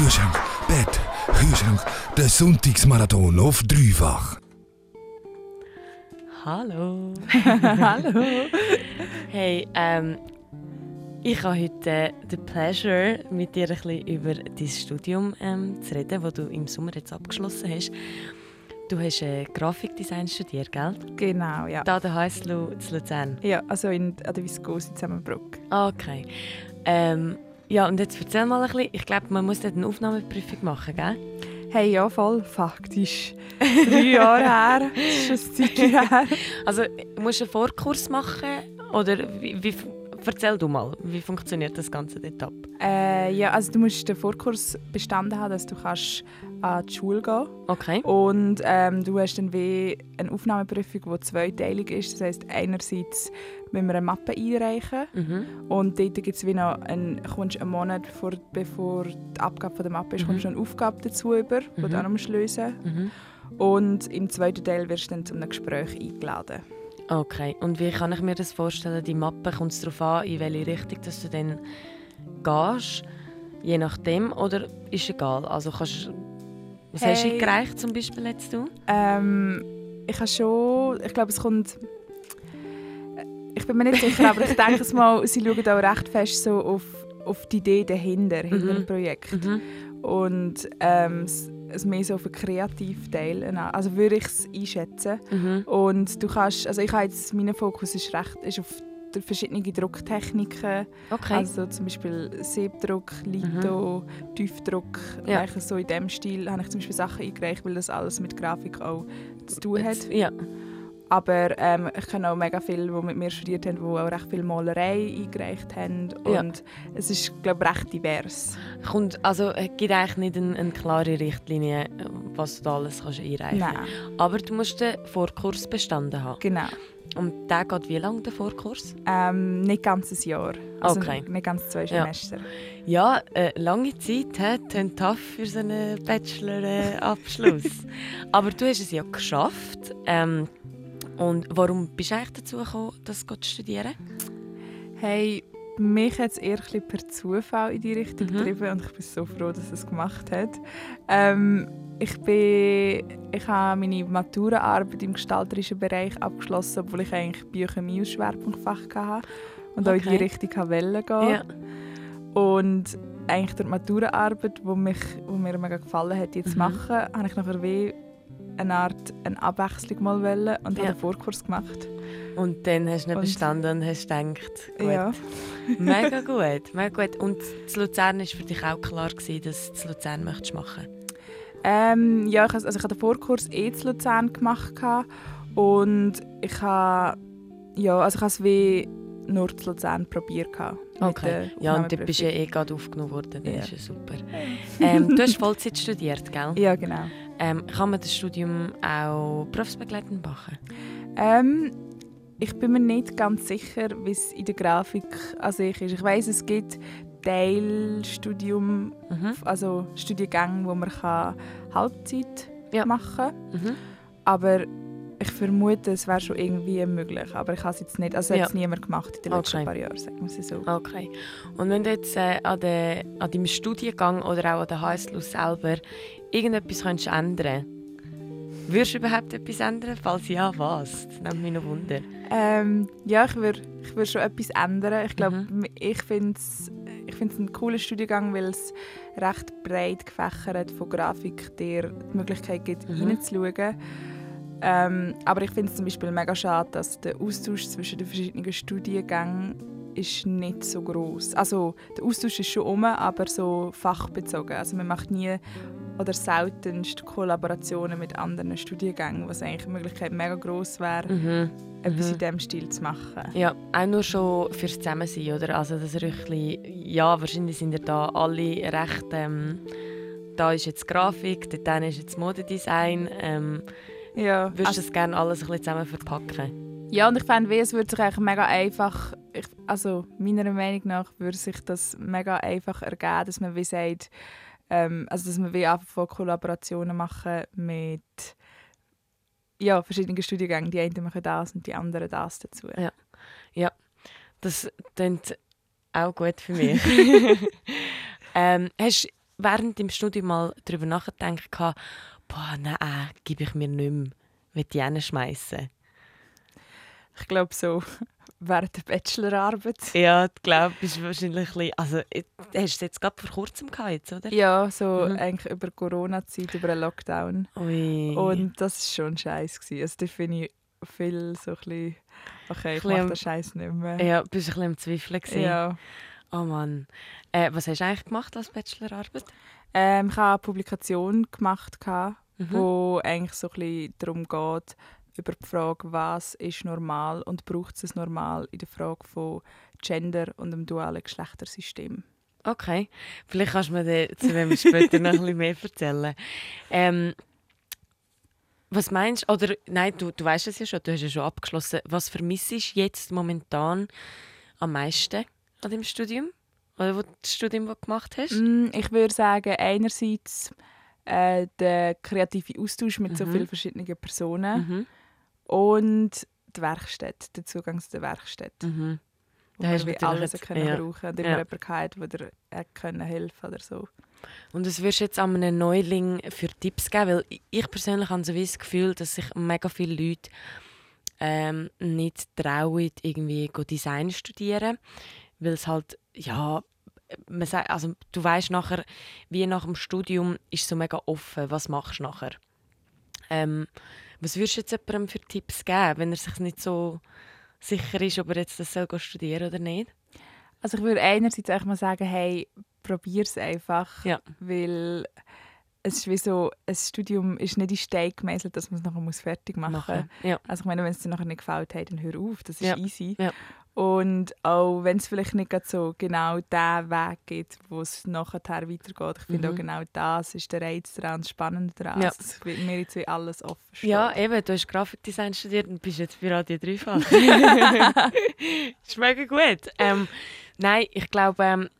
Kühlschrank, Bett, Kühlschrank. Der Sonntagsmarathon auf dreifach. Hallo. Hallo. Hey, ähm, ich habe heute den Pleasure, mit dir ein bisschen über dein Studium ähm, zu reden, das du im Sommer jetzt abgeschlossen hast. Du hast äh, Grafikdesign studiert, gell? Genau, ja. Da der Heislu zu Luzern. Ja, also in, an der Viskose Zusammenbruck. Okay. Ähm, ja, und jetzt erzähl mal ein bisschen. Ich glaube, man muss dort eine Aufnahmeprüfung machen, gell? Hey, ja, voll. Faktisch. Drei Jahre her. Das ist ein Zeitchen her. Also, musst du einen Vorkurs machen? Oder wie, wie, erzähl du mal, wie funktioniert das Ganze dort ab? Äh, ja, also du musst den Vorkurs bestanden haben, dass du kannst an die Schule gehen Okay. Und ähm, du hast dann wie eine Aufnahmeprüfung, die zweiteilig ist. Das heisst, einerseits müssen wir eine Mappe einreichen Mhm. und dort gibt's wie noch einen, kommst einen Monat vor, bevor die Abgabe von der Mappe ist, Mhm. kommst du eine Aufgabe dazu über, die Mhm. du musst lösen Mhm. Und im zweiten Teil wirst du dann zu einem Gespräch eingeladen. Okay, und wie kann ich mir das vorstellen? Die Mappe kommt es darauf an, in welche Richtung dass du dann gehst, je nachdem, oder ist egal? Also kannst was hast du Hey. eingereicht zum Beispiel jetzt du? Ähm, ich habe schon, ich glaube, es kommt. Ich bin mir nicht sicher, aber ich denke es mal, sie schauen auch recht fest so auf, auf die Idee dahinter, hinter Mhm. dem Projekt. Mhm. Und ähm, es, mehr so auf den kreativen Teil, an. also würde ich es einschätzen. Mhm. Und du kannst, also ich habe jetzt, mein Fokus ist recht, ist auf verschiedene Drucktechniken, Okay. also zum Beispiel Siebdruck, Litho, Tiefdruck, Ja. so in dem Stil habe ich zum Beispiel Sachen eingereicht, weil das alles mit Grafik auch zu tun hat. Jetzt- Ja. Aber ähm, ich kenne auch mega viele, die mit mir studiert haben, die auch recht viel Malerei eingereicht haben. Ja. Und es ist, glaube ich, recht divers. Kommt, also es gibt eigentlich nicht eine, eine klare Richtlinie, was du alles kannst einreichen Nein, Aber du musst den Vorkurs bestanden haben. genau. Und der geht wie lange, der Vorkurs? Ähm, nicht ganz ein Jahr. Also Okay. nicht ganz zwei Ja. Semester. Ja, äh, lange Zeit, hä? tönt tough für so einen Bachelor-Abschluss. Aber du hast es ja geschafft. Ähm, und warum bist du eigentlich dazu gekommen, das zu studieren? Hey, mich hat es eher per Zufall in die Richtung Mhm. getrieben und ich bin so froh, dass es gemacht hat. Ähm, ich bin, ich habe meine Maturaarbeit im gestalterischen Bereich abgeschlossen, obwohl ich eigentlich Biochemie als Schwerpunktfach hatte und auch in Okay. die Richtung wollte gehen. Ja. Und eigentlich durch die Maturaarbeit, die, mich, die mir mega gefallen hat, jetzt Mhm. machen, habe ich nachher wie eine Art eine Abwechslung mal wollen und Ja. habe einen Vorkurs gemacht. Und dann hast du nicht Und- bestanden und hast gedacht, gut, Ja. mega gut, mega gut. Und zu Luzern war für dich auch klar, gewesen, dass du zu Luzern möchtest machen Ähm, ja, ich, also ich habe den Vorkurs eh zu Luzern gemacht und ich habe ja, also ich habe es wie nur zu Luzern probiert Okay. Ja, und du bist ja eh gerade aufgenommen worden, das Ja. ist ja super. Ähm, du hast Vollzeit studiert, gell? Ja, genau. Ähm, kann man das Studium auch berufsbegleitend machen? Ähm, ich bin mir nicht ganz sicher, wie es in der Grafik an sich ist. Ich weiß, es gibt Teilstudium, Mhm. also Studiengänge, wo man kann Halbzeit Ja. machen kann. Mhm. Aber ich vermute, es wäre schon irgendwie möglich. Aber ich habe es jetzt nicht, also Ja. hat es niemand gemacht in den letzten Okay. paar Jahren, sagen wir es so. Okay. Und wenn du jetzt äh, an, de, an deinem Studiengang oder auch an der HSLU selber irgendetwas könntest ändern würdest du überhaupt etwas ändern? Falls ja, was? Das nimmt mich noch Wunder. Ähm, ja, ich würde ich würd schon etwas ändern. Ich glaube, Mhm. ich finde es ich find's einen coolen Studiengang, weil es recht breit gefächert von Grafik dir die Möglichkeit gibt, Mhm. reinzuschauen. Ähm, aber ich finde es zum Beispiel mega schade, dass der Austausch zwischen den verschiedenen Studiengängen ist nicht so groß. Also der Austausch ist schon um, aber so fachbezogen. Also man macht nie oder seltenst Kollaborationen mit anderen Studiengängen, was eigentlich die Möglichkeit mega groß wäre, Mhm. etwas Mhm. in diesem Stil zu machen. Ja, auch nur schon fürs Zusammensein, oder? Also, euch ein bisschen, ja, wahrscheinlich sind ihr da alle recht, ähm, da ist jetzt Grafik, dort ist jetzt Modedesign. Ähm, Ja, würdest du also, das gerne alles ein bisschen zusammen verpacken? ja und ich fände, wie, es würde sich eigentlich mega einfach, ich, also meiner Meinung nach würde sich das mega einfach ergeben, dass man wie sagt, ähm, also dass man wie einfach von Kollaborationen machen mit ja, verschiedenen Studiengängen. Die einen machen das und die anderen das dazu. Ja. Das klingt auch gut für mich. ähm, hast, während dem Studium mal darüber nachgedacht, boah, nein, gebe ich mir nicht mehr, will die schmeißen? Ich glaube so während der Bachelorarbeit. Ja, ich glaube, bist wahrscheinlich ein bisschen, also äh, hast du es jetzt gerade vor kurzem gehabt, jetzt, oder? Ja, so Mhm. eigentlich über Corona-Zeit, über einen Lockdown. Ui. Und das war schon scheiße. gewesen. Also da finde ich viel so ein bisschen, okay, ich mache den Scheiß nicht mehr. ja, bist ein bisschen am Zweifeln gewesen? Ja. Oh Mann. Äh, was hast du eigentlich gemacht als Bachelorarbeit? Ähm, ich habe eine Publikation gemacht, Mhm. wo eigentlich so ein bisschen darum geht, über die Frage, was ist normal und braucht es Normal in der Frage von Gender und dem dualen Geschlechtersystem. Okay, vielleicht kannst du mir zu dem später noch ein bisschen mehr erzählen. Ähm, was meinst du, oder nein, du, du weißt es ja schon, du hast ja schon abgeschlossen. Was vermisst du jetzt momentan am meisten an dem Studium? Oder wo, das Studium, das du gemacht hast? Mm, Ich würde sagen, einerseits äh, der kreative Austausch mit so Mhm. vielen verschiedenen Personen Mhm. und die Werkstatt, der Zugang zu der Werkstatt. Mhm. Wo Da hast wir du alles jetzt- können ja. brauchen und immer Ja. jemanden gehabt, der dir äh, können helfen oder so. Und was würdest du jetzt an einem Neuling für Tipps geben? Weil ich persönlich habe so das Gefühl, dass sich mega viele Leute ähm, nicht trauen, irgendwie Design studieren, weil es halt, ja, man sagt, also du weißt nachher, wie nach dem Studium ist so mega offen, was machst du nachher? Ähm, was würdest du jetzt jemandem für Tipps geben, wenn er sich nicht so sicher ist, ob er jetzt das soll studieren oder nicht? Also ich würde einerseits einfach mal sagen, hey, probier es einfach, Ja. weil es ist wie so, ein Studium ist nicht in Stein gemeißelt, dass man es nachher muss fertig machen muss. Ja. Also ich meine, wenn es dir nachher nicht gefällt, hey, dann hör auf, das ist Ja. easy. Und auch wenn es vielleicht nicht so genau den Weg gibt, wo es nachher weitergeht, ich finde Mhm. auch genau das ist der Reiz daran das Spannende daran, Ja. dass es mir jetzt wie alles offen steht. Ja, eben, du hast Grafikdesign studiert und bist jetzt bei Radio Dreifach. ist mega gut. Ähm, nein, ich glaube, ähm,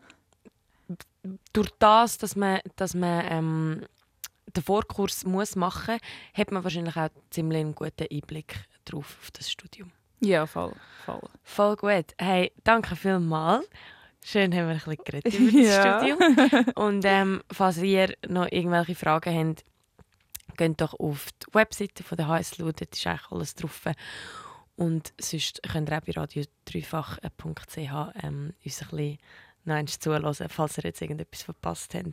durch das, dass man, dass man ähm, den Vorkurs muss machen muss, hat man wahrscheinlich auch ziemlich einen guten Einblick drauf auf das Studium. Ja voll. voll. Voll gut. Hey, danke vielmals. Schön haben wir ein bisschen geredet über das Ja. Studium. Und ähm, falls ihr noch irgendwelche Fragen habt, geht doch auf die Webseite von der HSLU, dort ist eigentlich alles drauf. Und sonst könnt ihr auch bei radio3fach.ch ähm, uns ein bisschen noch zuhören, falls ihr jetzt irgendetwas verpasst habt.